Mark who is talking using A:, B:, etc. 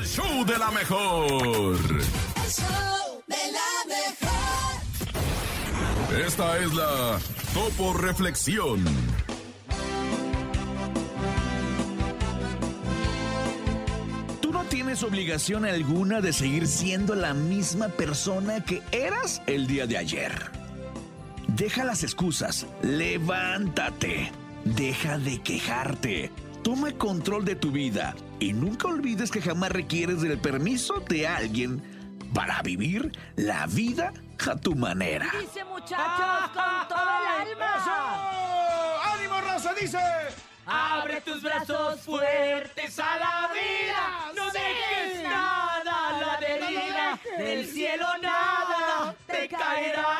A: el show de la mejor.
B: El show de la mejor.
A: Esta es la Topo Reflexión.
C: Tú no tienes obligación alguna de seguir siendo la misma persona que eras el día de ayer. Deja las excusas, levántate, deja de quejarte, toma control de tu vida y nunca olvides que jamás requieres del permiso de alguien para vivir la vida a tu manera.
D: Dice muchachos con todo el alma.
E: ¡Ánimo, raza! Dice.
D: Abre tus brazos fuertes a la vida. No dejes nada a la deriva. Del cielo nada te caerá.